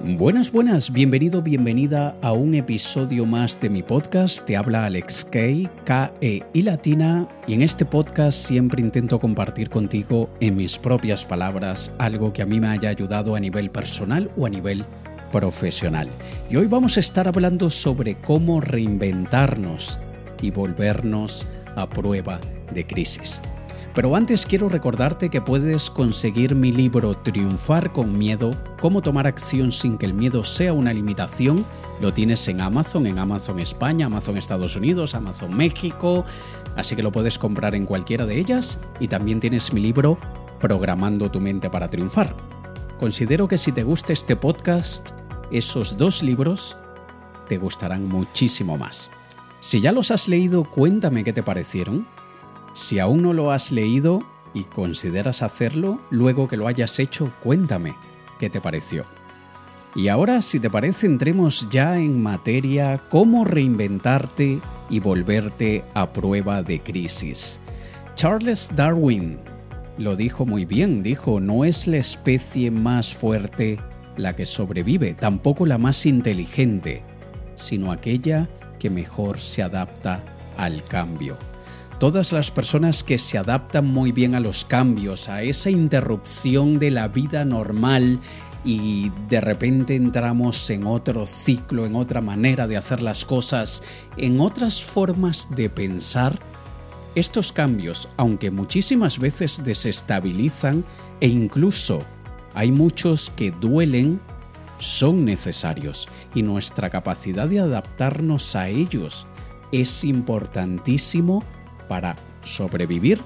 Buenas, buenas, bienvenido, bienvenida a un episodio más de mi podcast. Te habla Alex Kay, K-E y Latina, y en este podcast siempre intento compartir contigo en mis propias palabras algo que a mí me haya ayudado a nivel personal o a nivel profesional. Y hoy vamos a estar hablando sobre cómo reinventarnos y volvernos a prueba de crisis. Pero antes quiero recordarte que puedes conseguir mi libro Triunfar con Miedo, cómo tomar acción sin que el miedo sea una limitación. Lo tienes en Amazon, en Amazon España, Amazon Estados Unidos, Amazon México, así que lo puedes comprar en cualquiera de ellas. Y también tienes mi libro Programando tu mente para triunfar. Considero que si te gusta este podcast, esos dos libros te gustarán muchísimo más. Si ya los has leído, cuéntame qué te parecieron si aún no lo has leído y consideras hacerlo, luego que lo hayas hecho, cuéntame qué te pareció. Y ahora, si te parece, entremos ya en materia cómo reinventarte y volverte a prueba de crisis. Charles Darwin lo dijo muy bien, dijo, no es la especie más fuerte la que sobrevive, tampoco la más inteligente, sino aquella que mejor se adapta al cambio. Todas las personas que se adaptan muy bien a los cambios, a esa interrupción de la vida normal y de repente entramos en otro ciclo, en otra manera de hacer las cosas, en otras formas de pensar, estos cambios, aunque muchísimas veces desestabilizan e incluso hay muchos que duelen, son necesarios y nuestra capacidad de adaptarnos a ellos es importantísimo para sobrevivir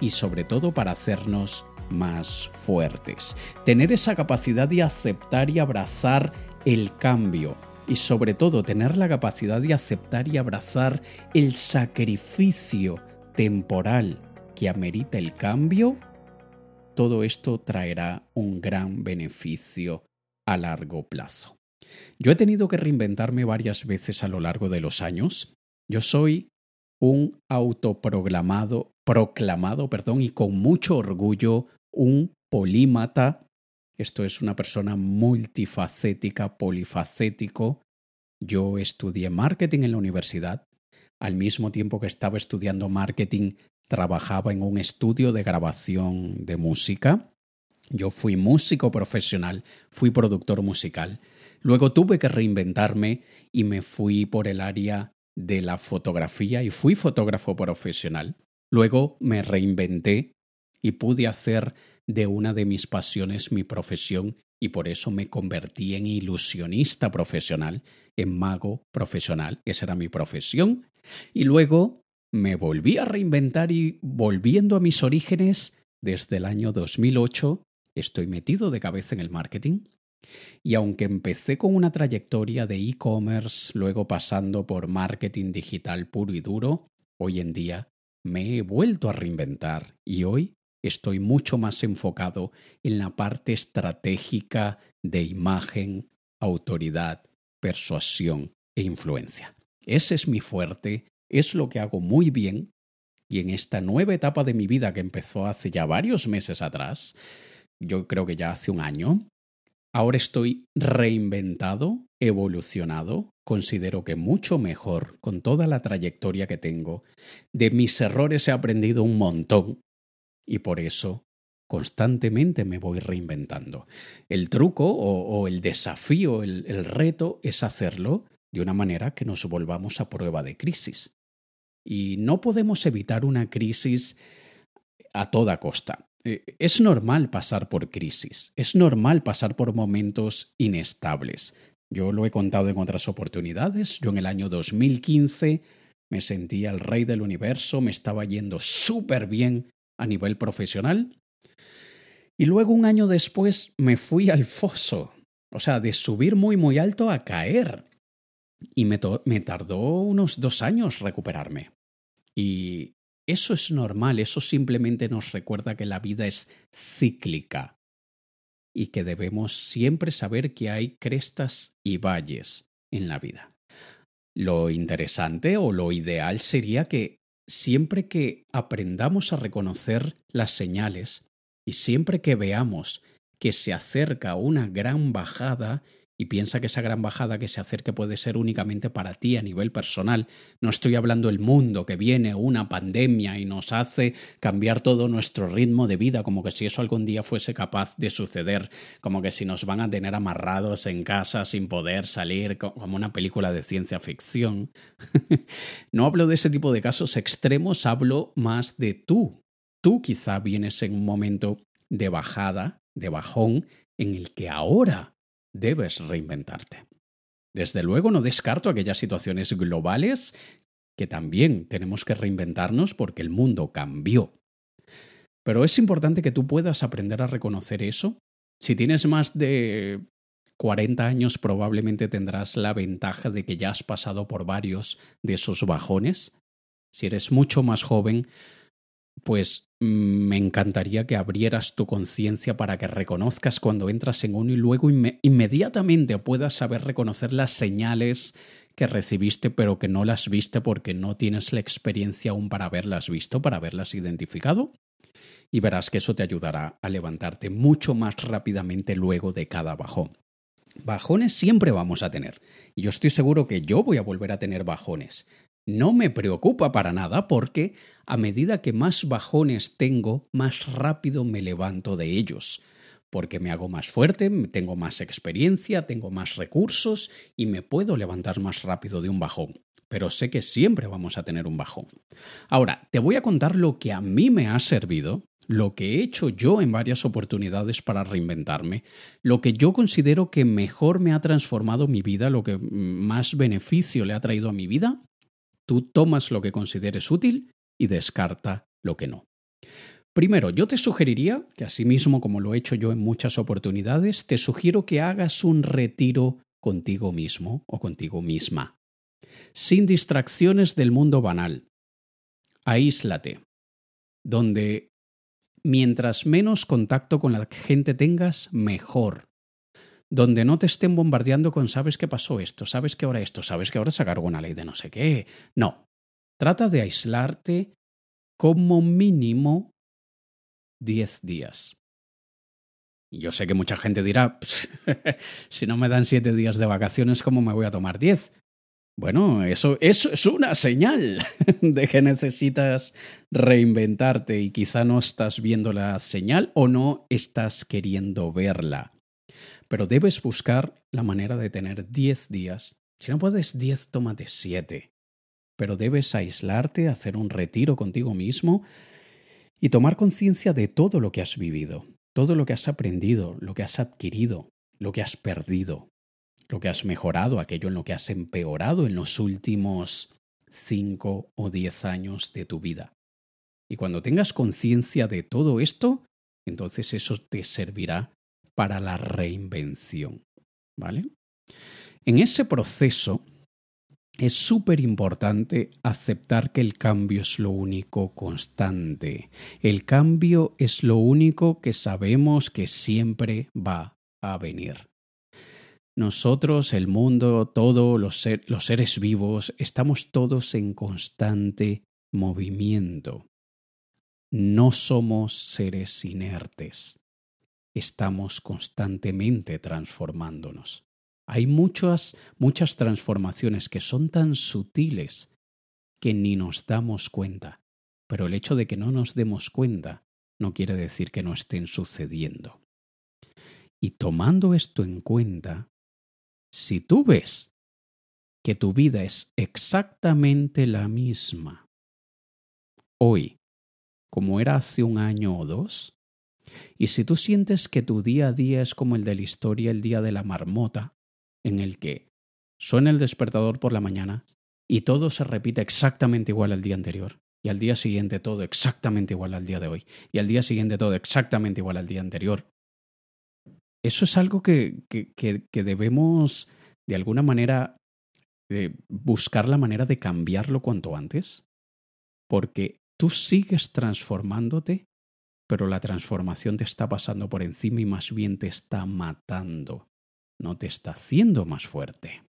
y sobre todo para hacernos más fuertes. Tener esa capacidad de aceptar y abrazar el cambio y sobre todo tener la capacidad de aceptar y abrazar el sacrificio temporal que amerita el cambio, todo esto traerá un gran beneficio a largo plazo. Yo he tenido que reinventarme varias veces a lo largo de los años. Yo soy un autoproclamado, proclamado, perdón, y con mucho orgullo, un polímata. Esto es una persona multifacética, polifacético. Yo estudié marketing en la universidad. Al mismo tiempo que estaba estudiando marketing, trabajaba en un estudio de grabación de música. Yo fui músico profesional, fui productor musical. Luego tuve que reinventarme y me fui por el área de la fotografía y fui fotógrafo profesional. Luego me reinventé y pude hacer de una de mis pasiones mi profesión y por eso me convertí en ilusionista profesional, en mago profesional, esa era mi profesión. Y luego me volví a reinventar y volviendo a mis orígenes, desde el año 2008 estoy metido de cabeza en el marketing y aunque empecé con una trayectoria de e-commerce, luego pasando por marketing digital puro y duro, hoy en día me he vuelto a reinventar y hoy estoy mucho más enfocado en la parte estratégica de imagen, autoridad, persuasión e influencia. Ese es mi fuerte, es lo que hago muy bien y en esta nueva etapa de mi vida que empezó hace ya varios meses atrás, yo creo que ya hace un año, Ahora estoy reinventado, evolucionado, considero que mucho mejor con toda la trayectoria que tengo. De mis errores he aprendido un montón y por eso constantemente me voy reinventando. El truco o, el desafío, el, el reto es hacerlo de una manera que nos volvamos a prueba de crisis. Y no podemos evitar una crisis a toda costa. Eh, es normal pasar por crisis, es normal pasar por momentos inestables. Yo lo he contado en otras oportunidades. Yo en el año 2015 me sentía el rey del universo, me estaba yendo súper bien a nivel profesional. Y luego un año después me fui al foso. O sea, de subir muy muy alto a caer. Y me, me tardó unos dos años recuperarme. Y eso es normal, eso simplemente nos recuerda que la vida es cíclica y que debemos siempre saber que hay crestas y valles en la vida. Lo interesante o lo ideal sería que siempre que aprendamos a reconocer las señales y siempre que veamos que se acerca una gran bajada y piensa que esa gran bajada que se acerque puede ser únicamente para ti a nivel personal. No estoy hablando del mundo que viene, una pandemia y nos hace cambiar todo nuestro ritmo de vida, como que si eso algún día fuese capaz de suceder, como que si nos van a tener amarrados en casa sin poder salir, como una película de ciencia ficción. no hablo de ese tipo de casos extremos, hablo más de tú. Tú quizá vienes en un momento de bajada, de bajón, en el que ahora debes reinventarte. Desde luego no descarto aquellas situaciones globales que también tenemos que reinventarnos porque el mundo cambió. Pero es importante que tú puedas aprender a reconocer eso. Si tienes más de 40 años probablemente tendrás la ventaja de que ya has pasado por varios de esos bajones. Si eres mucho más joven, pues me encantaría que abrieras tu conciencia para que reconozcas cuando entras en uno y luego inmediatamente puedas saber reconocer las señales que recibiste pero que no las viste porque no tienes la experiencia aún para haberlas visto, para haberlas identificado. Y verás que eso te ayudará a levantarte mucho más rápidamente luego de cada bajón. Bajones siempre vamos a tener. Y yo estoy seguro que yo voy a volver a tener bajones no me preocupa para nada porque a medida que más bajones tengo, más rápido me levanto de ellos, porque me hago más fuerte, tengo más experiencia, tengo más recursos y me puedo levantar más rápido de un bajón. Pero sé que siempre vamos a tener un bajón. Ahora, te voy a contar lo que a mí me ha servido, lo que he hecho yo en varias oportunidades para reinventarme, lo que yo considero que mejor me ha transformado mi vida, lo que más beneficio le ha traído a mi vida Tú tomas lo que consideres útil y descarta lo que no. Primero, yo te sugeriría, que asimismo como lo he hecho yo en muchas oportunidades, te sugiero que hagas un retiro contigo mismo o contigo misma, sin distracciones del mundo banal. Aíslate, donde mientras menos contacto con la gente tengas, mejor donde no te estén bombardeando con sabes que pasó esto, sabes que ahora esto, sabes que ahora se cargó una ley de no sé qué. No. Trata de aislarte como mínimo 10 días. Yo sé que mucha gente dirá, si no me dan 7 días de vacaciones, ¿cómo me voy a tomar 10? Bueno, eso, eso es una señal de que necesitas reinventarte y quizá no estás viendo la señal o no estás queriendo verla. Pero debes buscar la manera de tener 10 días. Si no puedes 10, tómate 7. Pero debes aislarte, hacer un retiro contigo mismo y tomar conciencia de todo lo que has vivido, todo lo que has aprendido, lo que has adquirido, lo que has perdido, lo que has mejorado, aquello en lo que has empeorado en los últimos 5 o 10 años de tu vida. Y cuando tengas conciencia de todo esto, entonces eso te servirá para la reinvención. ¿Vale? En ese proceso es súper importante aceptar que el cambio es lo único constante. El cambio es lo único que sabemos que siempre va a venir. Nosotros, el mundo, todos los, los seres vivos, estamos todos en constante movimiento. No somos seres inertes estamos constantemente transformándonos. Hay muchas, muchas transformaciones que son tan sutiles que ni nos damos cuenta, pero el hecho de que no nos demos cuenta no quiere decir que no estén sucediendo. Y tomando esto en cuenta, si tú ves que tu vida es exactamente la misma hoy como era hace un año o dos, y si tú sientes que tu día a día es como el de la historia el día de la marmota, en el que suena el despertador por la mañana y todo se repite exactamente igual al día anterior, y al día siguiente todo exactamente igual al día de hoy, y al día siguiente todo exactamente igual al día anterior, eso es algo que, que, que, debemos, de alguna manera, buscar la manera de cambiarlo cuanto antes, porque tú sigues transformándote pero la transformación te está pasando por encima y más bien te está matando, no te está haciendo más fuerte.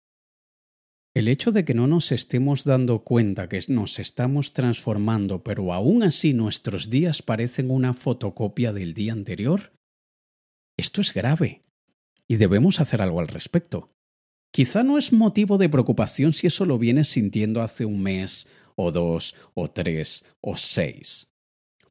El hecho de que no nos estemos dando cuenta que nos estamos transformando, pero aún así nuestros días parecen una fotocopia del día anterior, esto es grave. y debemos hacer algo al respecto. Quizá no es motivo de preocupación si eso lo vienes sintiendo hace un mes, o dos, o tres, o seis.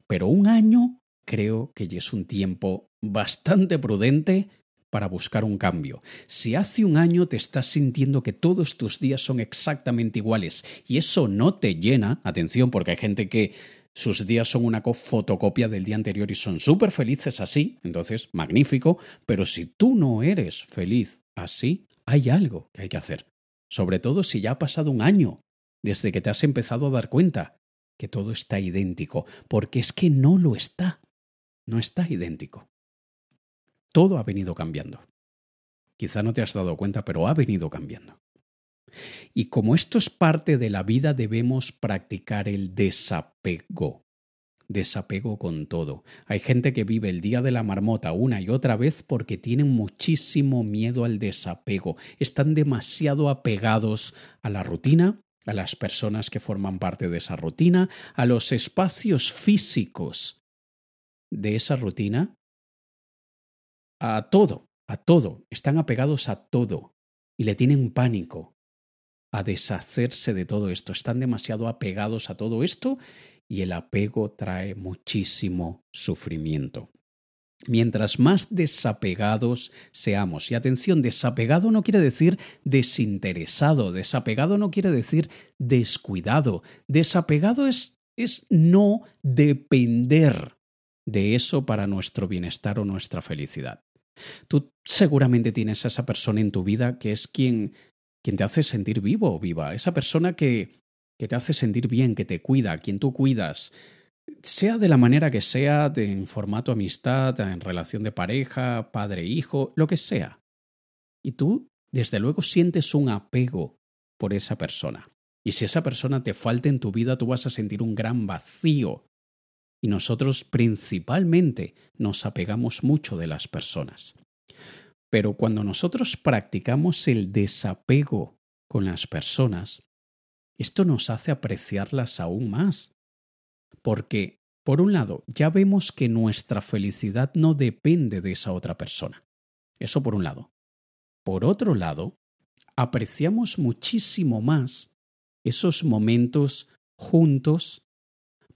Pero un año creo que ya es un tiempo bastante prudente para buscar un cambio. Si hace un año te estás sintiendo que todos tus días son exactamente iguales y eso no te llena, atención porque hay gente que sus días son una fotocopia del día anterior y son súper felices así, entonces magnífico, pero si tú no eres feliz así, hay algo que hay que hacer. Sobre todo si ya ha pasado un año desde que te has empezado a dar cuenta que todo está idéntico, porque es que no lo está, no está idéntico. Todo ha venido cambiando. Quizá no te has dado cuenta, pero ha venido cambiando. Y como esto es parte de la vida, debemos practicar el desapego. Desapego con todo. Hay gente que vive el día de la marmota una y otra vez porque tienen muchísimo miedo al desapego. Están demasiado apegados a la rutina, a las personas que forman parte de esa rutina, a los espacios físicos de esa rutina, a todo, a todo. Están apegados a todo y le tienen pánico a deshacerse de todo esto. Están demasiado apegados a todo esto y el apego trae muchísimo sufrimiento. Mientras más desapegados seamos, y atención, desapegado no quiere decir desinteresado, desapegado no quiere decir descuidado, desapegado es, es no depender de eso para nuestro bienestar o nuestra felicidad. Tú seguramente tienes a esa persona en tu vida que es quien, quien te hace sentir vivo o viva, esa persona que, que te hace sentir bien, que te cuida, quien tú cuidas, sea de la manera que sea, en formato amistad, en relación de pareja, padre-hijo, lo que sea. Y tú, desde luego, sientes un apego por esa persona. Y si esa persona te falta en tu vida, tú vas a sentir un gran vacío. Y nosotros principalmente nos apegamos mucho de las personas. Pero cuando nosotros practicamos el desapego con las personas, esto nos hace apreciarlas aún más porque, por un lado, ya vemos que nuestra felicidad no depende de esa otra persona. Eso por un lado. Por otro lado, apreciamos muchísimo más esos momentos juntos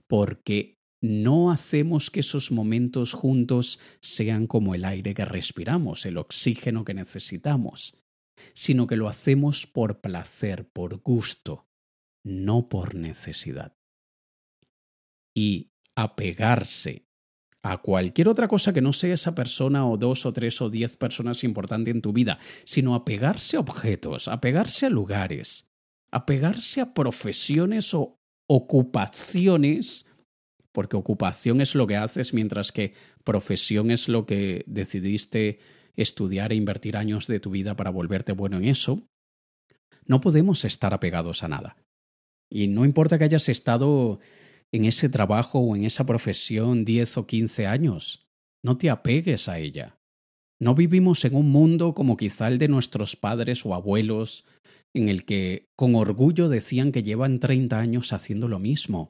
porque no hacemos que esos momentos juntos sean como el aire que respiramos, el oxígeno que necesitamos, sino que lo hacemos por placer, por gusto, no por necesidad. Y apegarse a cualquier otra cosa que no sea esa persona o dos o tres o diez personas importantes en tu vida, sino apegarse a objetos, apegarse a lugares, apegarse a profesiones o ocupaciones, porque ocupación es lo que haces mientras que profesión es lo que decidiste estudiar e invertir años de tu vida para volverte bueno en eso, no podemos estar apegados a nada. Y no importa que hayas estado en ese trabajo o en esa profesión 10 o 15 años. No te apegues a ella. No vivimos en un mundo como quizá el de nuestros padres o abuelos, en el que con orgullo decían que llevan 30 años haciendo lo mismo.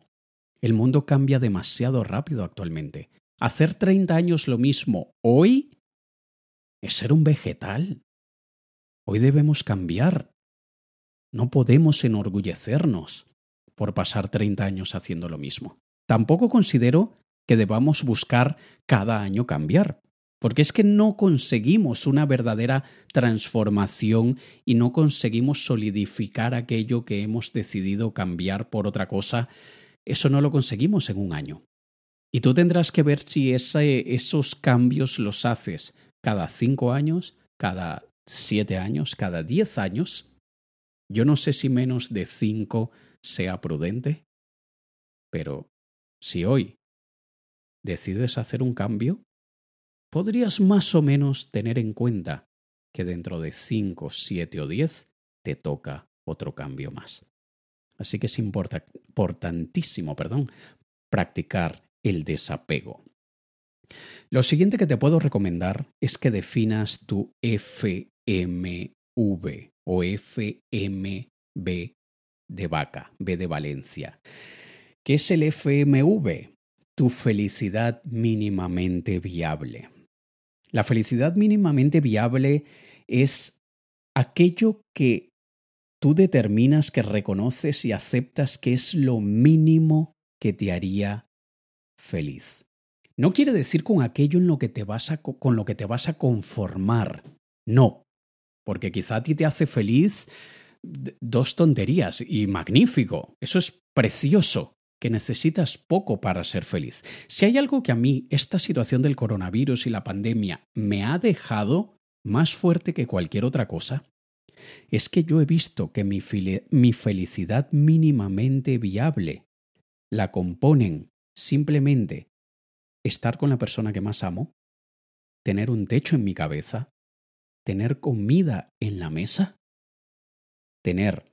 El mundo cambia demasiado rápido actualmente. Hacer 30 años lo mismo hoy es ser un vegetal. Hoy debemos cambiar. No podemos enorgullecernos por pasar 30 años haciendo lo mismo. Tampoco considero que debamos buscar cada año cambiar, porque es que no conseguimos una verdadera transformación y no conseguimos solidificar aquello que hemos decidido cambiar por otra cosa. Eso no lo conseguimos en un año. Y tú tendrás que ver si esos cambios los haces cada cinco años, cada siete años, cada diez años. Yo no sé si menos de cinco sea prudente, pero si hoy decides hacer un cambio, podrías más o menos tener en cuenta que dentro de 5, 7 o 10 te toca otro cambio más. Así que es importantísimo perdón, practicar el desapego. Lo siguiente que te puedo recomendar es que definas tu FMV o FMB de vaca, B de Valencia. ¿Qué es el FMV? Tu felicidad mínimamente viable. La felicidad mínimamente viable es aquello que tú determinas, que reconoces y aceptas que es lo mínimo que te haría feliz. No quiere decir con aquello en lo que te vas a, con lo que te vas a conformar. No, porque quizá a ti te hace feliz dos tonterías y magnífico. Eso es precioso, que necesitas poco para ser feliz. Si hay algo que a mí esta situación del coronavirus y la pandemia me ha dejado más fuerte que cualquier otra cosa, es que yo he visto que mi, felicidad mínimamente viable la componen simplemente estar con la persona que más amo, tener un techo en mi cabeza, tener comida en la mesa, tener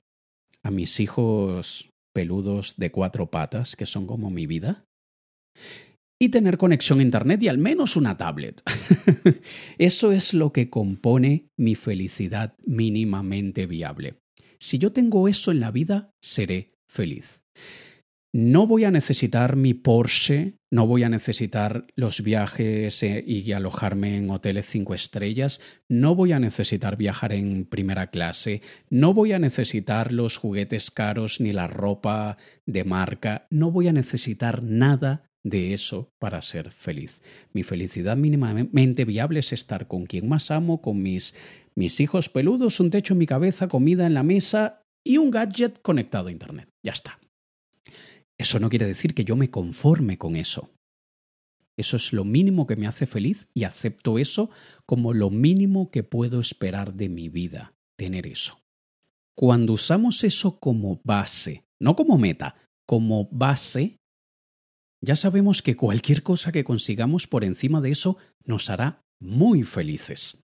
a mis hijos peludos de cuatro patas, que son como mi vida, y tener conexión a Internet y al menos una tablet. Eso es lo que compone mi felicidad mínimamente viable. Si yo tengo eso en la vida, seré feliz. No voy a necesitar mi Porsche, no voy a necesitar los viajes eh, y alojarme en hoteles cinco estrellas, no voy a necesitar viajar en primera clase, no voy a necesitar los juguetes caros ni la ropa de marca, no voy a necesitar nada de eso para ser feliz. Mi felicidad mínimamente viable es estar con quien más amo, con mis, mis hijos peludos, un techo en mi cabeza, comida en la mesa y un gadget conectado a Internet. Ya está. Eso no quiere decir que yo me conforme con eso. Eso es lo mínimo que me hace feliz y acepto eso como lo mínimo que puedo esperar de mi vida, tener eso. Cuando usamos eso como base, no como meta, como base, ya sabemos que cualquier cosa que consigamos por encima de eso nos hará muy felices.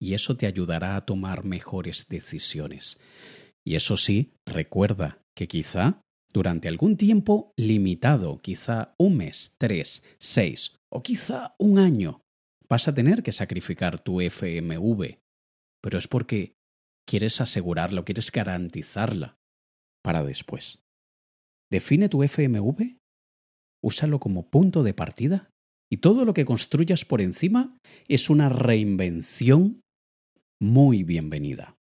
Y eso te ayudará a tomar mejores decisiones. Y eso sí, recuerda que quizá durante algún tiempo limitado, quizá un mes, tres, seis o quizá un año, vas a tener que sacrificar tu FMV. Pero es porque quieres asegurarlo, quieres garantizarla para después. Define tu FMV, úsalo como punto de partida y todo lo que construyas por encima es una reinvención muy bienvenida.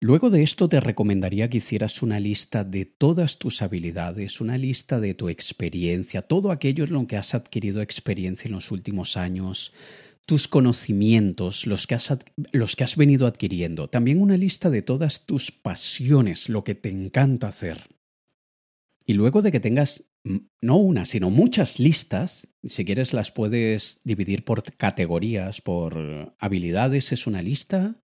Luego de esto te recomendaría que hicieras una lista de todas tus habilidades, una lista de tu experiencia, todo aquello en lo que has adquirido experiencia en los últimos años, tus conocimientos, los que, has, los que has venido adquiriendo, también una lista de todas tus pasiones, lo que te encanta hacer. Y luego de que tengas no una, sino muchas listas, si quieres las puedes dividir por categorías, por habilidades es una lista,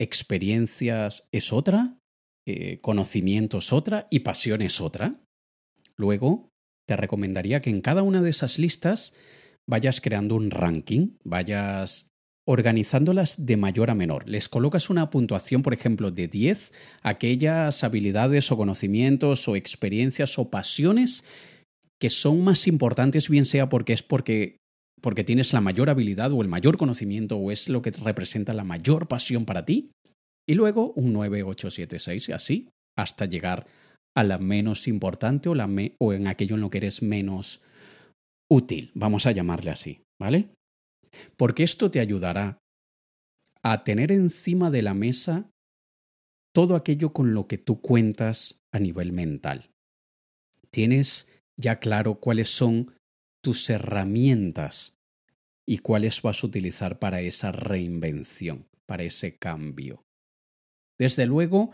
experiencias es otra, eh, conocimiento es otra y pasión es otra. Luego, te recomendaría que en cada una de esas listas vayas creando un ranking, vayas organizándolas de mayor a menor. Les colocas una puntuación, por ejemplo, de 10 aquellas habilidades o conocimientos o experiencias o pasiones que son más importantes, bien sea porque es porque porque tienes la mayor habilidad o el mayor conocimiento o es lo que representa la mayor pasión para ti. Y luego un 9, 8, 7, 6 y así hasta llegar a la menos importante o, la o en aquello en lo que eres menos útil, vamos a llamarle así, ¿vale? Porque esto te ayudará a tener encima de la mesa todo aquello con lo que tú cuentas a nivel mental. Tienes ya claro cuáles son tus herramientas y cuáles vas a utilizar para esa reinvención, para ese cambio. Desde luego,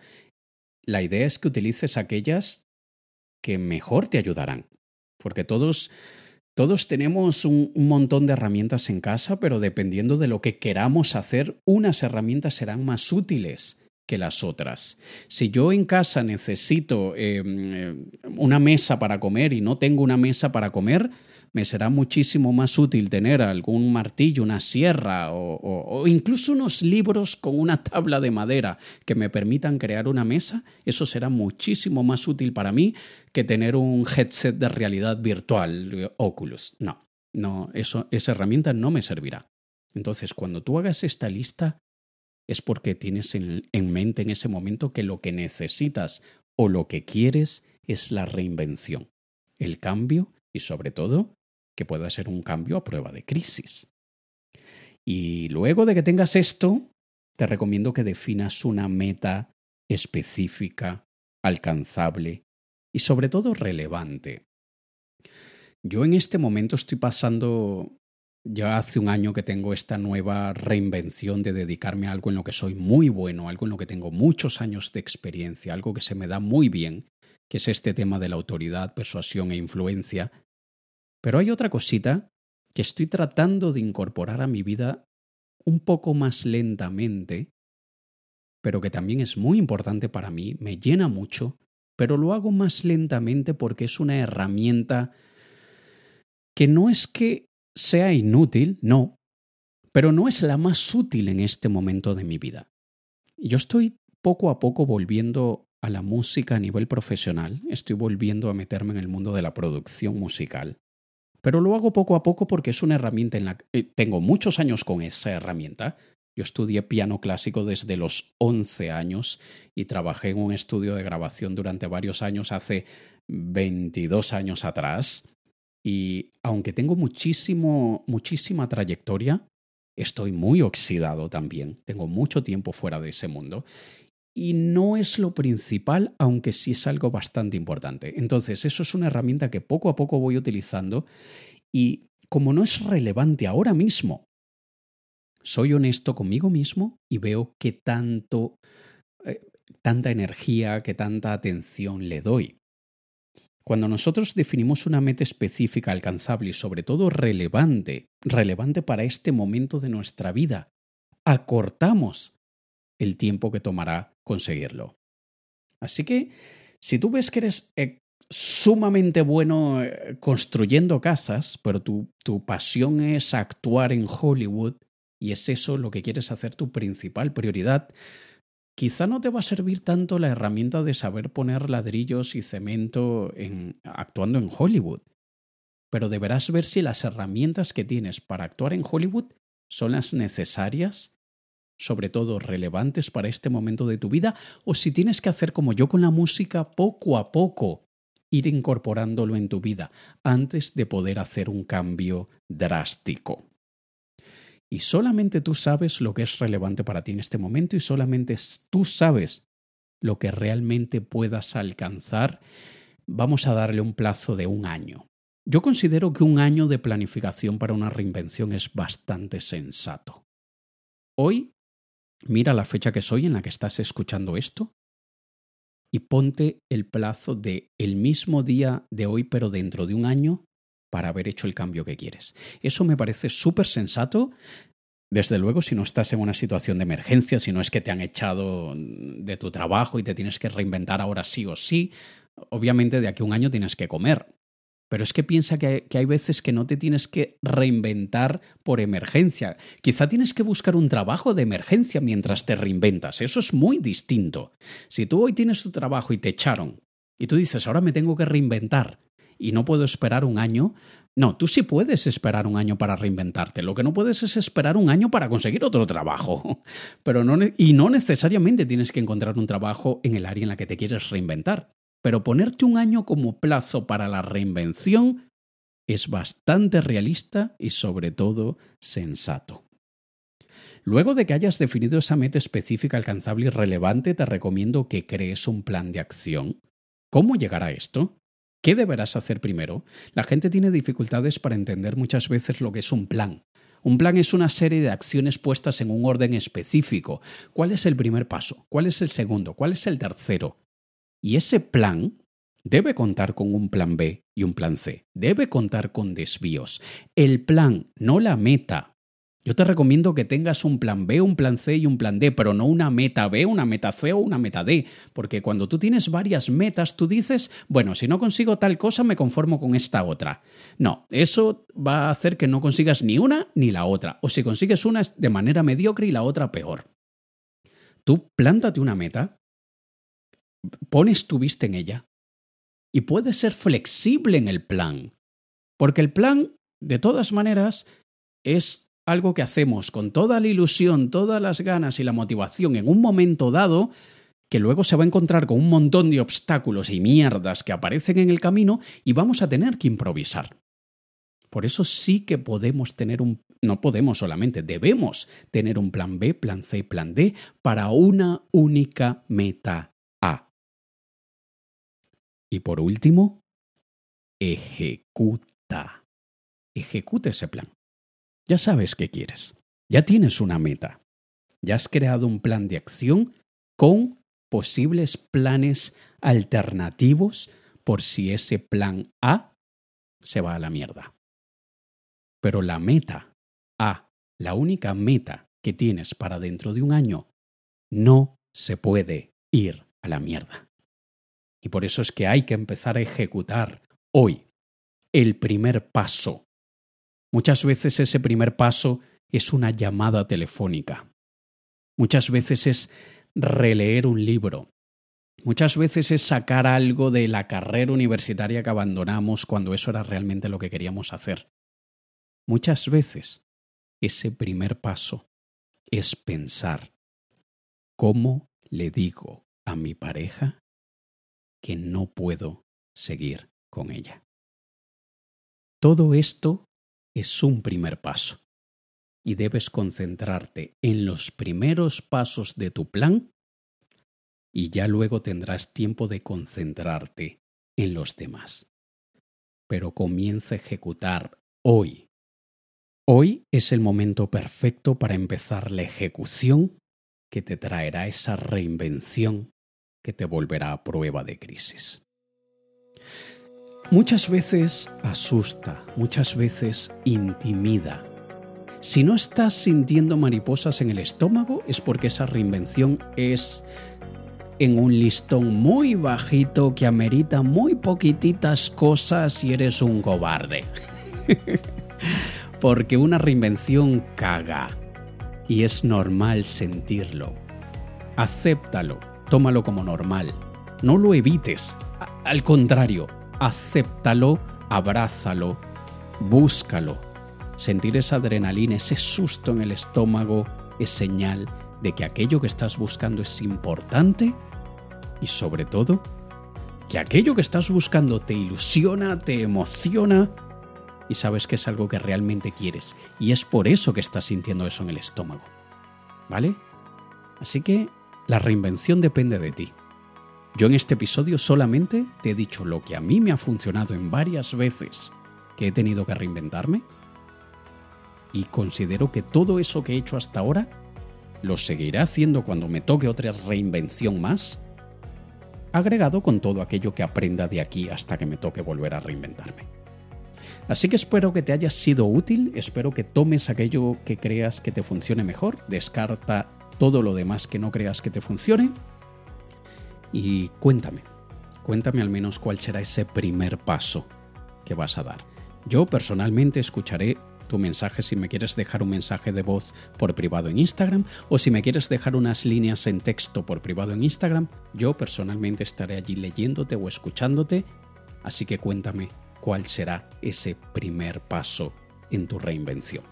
la idea es que utilices aquellas que mejor te ayudarán, porque todos todos tenemos un, montón de herramientas en casa, pero dependiendo de lo que queramos hacer, unas herramientas serán más útiles que las otras. Si yo en casa necesito em, eh, una mesa para comer y no tengo una mesa para comer, me será muchísimo más útil tener algún martillo, una sierra o, incluso unos libros con una tabla de madera que me permitan crear una mesa. Eso será muchísimo más útil para mí que tener un headset de realidad virtual, eh, Oculus. No, no, esa herramienta no me servirá. Entonces, cuando tú hagas esta lista, es porque tienes en, mente en ese momento que lo que necesitas o lo que quieres es la reinvención, el cambio y sobre todo que pueda ser un cambio a prueba de crisis. Y luego de que tengas esto, te recomiendo que definas una meta específica, alcanzable y sobre todo relevante. Yo en este momento estoy pasando, ya hace un año que tengo esta nueva reinvención de dedicarme a algo en lo que soy muy bueno, algo en lo que tengo muchos años de experiencia, algo que se me da muy bien, que es este tema de la autoridad, persuasión e influencia. Pero hay otra cosita que estoy tratando de incorporar a mi vida un poco más lentamente, pero que también es muy importante para mí, me llena mucho, pero lo hago más lentamente porque es una herramienta que no es que sea inútil, no, pero no es la más útil en este momento de mi vida. Yo estoy poco a poco volviendo a la música a nivel profesional, estoy volviendo a meterme en el mundo de la producción musical, pero lo hago poco a poco porque es una herramienta en la que eh, tengo muchos años con esa herramienta. Yo estudié piano clásico desde los 11 años y trabajé en un estudio de grabación durante varios años hace 22 años atrás. Y aunque tengo muchísimo, muchísima trayectoria, estoy muy oxidado también. Tengo mucho tiempo fuera de ese mundo y no es lo principal, aunque sí es algo bastante importante. Entonces, eso es una herramienta que poco a poco voy utilizando y como no es relevante ahora mismo, soy honesto conmigo mismo y veo que tanto, eh, tanta energía, que tanta atención le doy. Cuando nosotros definimos una meta específica, alcanzable y sobre todo relevante, relevante para este momento de nuestra vida, acortamos el tiempo que tomará conseguirlo. Así que, si tú ves que eres eh, sumamente bueno eh, construyendo casas, pero tu, tu pasión es actuar en Hollywood y es eso lo que quieres hacer tu principal prioridad, quizá no te va a servir tanto la herramienta de saber poner ladrillos y cemento en, actuando en Hollywood. Pero deberás ver si las herramientas que tienes para actuar en Hollywood son las necesarias sobre todo relevantes para este momento de tu vida, o si tienes que hacer como yo con la música poco a poco, ir incorporándolo en tu vida antes de poder hacer un cambio drástico. Y solamente tú sabes lo que es relevante para ti en este momento y solamente tú sabes lo que realmente puedas alcanzar. Vamos a darle un plazo de un año. Yo considero que un año de planificación para una reinvención es bastante sensato. Hoy Mira la fecha que soy en la que estás escuchando esto y ponte el plazo de el mismo día de hoy, pero dentro de un año, para haber hecho el cambio que quieres. Eso me parece súper sensato. Desde luego, si no estás en una situación de emergencia, si no es que te han echado de tu trabajo y te tienes que reinventar ahora sí o sí, obviamente de aquí a un año tienes que comer. Pero es que piensa que, hay veces que no te tienes que reinventar por emergencia. Quizá tienes que buscar un trabajo de emergencia mientras te reinventas. Eso es muy distinto. Si tú hoy tienes tu trabajo y te echaron, y tú dices, ahora me tengo que reinventar y no puedo esperar un año, no, tú sí puedes esperar un año para reinventarte. Lo que no puedes es esperar un año para conseguir otro trabajo. Pero no, y no necesariamente tienes que encontrar un trabajo en el área en la que te quieres reinventar pero ponerte un año como plazo para la reinvención es bastante realista y sobre todo sensato. Luego de que hayas definido esa meta específica, alcanzable y relevante, te recomiendo que crees un plan de acción. ¿Cómo llegar a esto? ¿Qué deberás hacer primero? La gente tiene dificultades para entender muchas veces lo que es un plan. Un plan es una serie de acciones puestas en un orden específico. ¿Cuál es el primer paso? ¿Cuál es el segundo? ¿Cuál es el tercero? Y ese plan debe contar con un plan B y un plan C. Debe contar con desvíos. El plan, no la meta. Yo te recomiendo que tengas un plan B, un plan C y un plan D, pero no una meta B, una meta C o una meta D, porque cuando tú tienes varias metas, tú dices, bueno, si no consigo tal cosa, me conformo con esta otra. No, eso va a hacer que no consigas ni una ni la otra, o si consigues una es de manera mediocre y la otra peor. Tú plántate una meta, pones tu vista en ella y puedes ser flexible en el plan. Porque el plan, de todas maneras, es algo que hacemos con toda la ilusión, todas las ganas y la motivación en un momento dado, que luego se va a encontrar con un montón de obstáculos y mierdas que aparecen en el camino y vamos a tener que improvisar. Por eso sí que podemos tener un, no podemos solamente, debemos tener un plan B, plan C plan D para una única meta. Y por último, ejecuta. Ejecuta ese plan. Ya sabes qué quieres. Ya tienes una meta. Ya has creado un plan de acción con posibles planes alternativos por si ese plan A se va a la mierda. Pero la meta A, la única meta que tienes para dentro de un año, no se puede ir a la mierda. Y por eso es que hay que empezar a ejecutar hoy el primer paso. Muchas veces ese primer paso es una llamada telefónica. Muchas veces es releer un libro. Muchas veces es sacar algo de la carrera universitaria que abandonamos cuando eso era realmente lo que queríamos hacer. Muchas veces ese primer paso es pensar cómo le digo a mi pareja que no puedo seguir con ella. Todo esto es un primer paso y debes concentrarte en los primeros pasos de tu plan y ya luego tendrás tiempo de concentrarte en los demás. Pero comienza a ejecutar hoy. Hoy es el momento perfecto para empezar la ejecución que te traerá esa reinvención que te volverá a prueba de crisis. Muchas veces asusta, muchas veces intimida si no estás sintiendo mariposas en el estómago es porque esa reinvención es en un listón muy bajito que amerita muy poquititas cosas y eres un cobarde. porque una reinvención caga y es normal sentirlo. Acéptalo, tómalo como normal. No lo evites. Al contrario, acéptalo, abrázalo, búscalo Sentir esa adrenalina, ese susto en el estómago, es señal de que aquello que estás buscando es importante y sobre todo, que aquello que estás buscando te ilusiona, te emociona y sabes que es algo que realmente quieres. Y es por eso que estás sintiendo eso en el estómago. ¿Vale? Así que la reinvención depende de ti. Yo en este episodio solamente te he dicho lo que a mí me ha funcionado en varias veces que he tenido que reinventarme y considero que todo eso que he hecho hasta ahora lo seguiré haciendo cuando me toque otra reinvención más, agregado con todo aquello que aprenda de aquí hasta que me toque volver a reinventarme. Así que espero que te haya sido útil, espero que tomes aquello que creas que te funcione mejor, descarta todo lo demás que no creas que te funcione y cuéntame, cuéntame al menos cuál será ese primer paso que vas a dar. Yo personalmente escucharé tu mensaje si me quieres dejar un mensaje de voz por privado en Instagram o si me quieres dejar unas líneas en texto por privado en Instagram, yo personalmente estaré allí leyéndote o escuchándote, así que cuéntame cuál será ese primer paso en tu reinvención.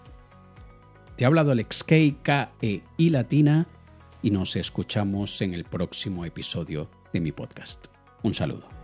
Te ha hablado Alex K, K, E y Latina y nos escuchamos en el próximo episodio de mi podcast. Un saludo.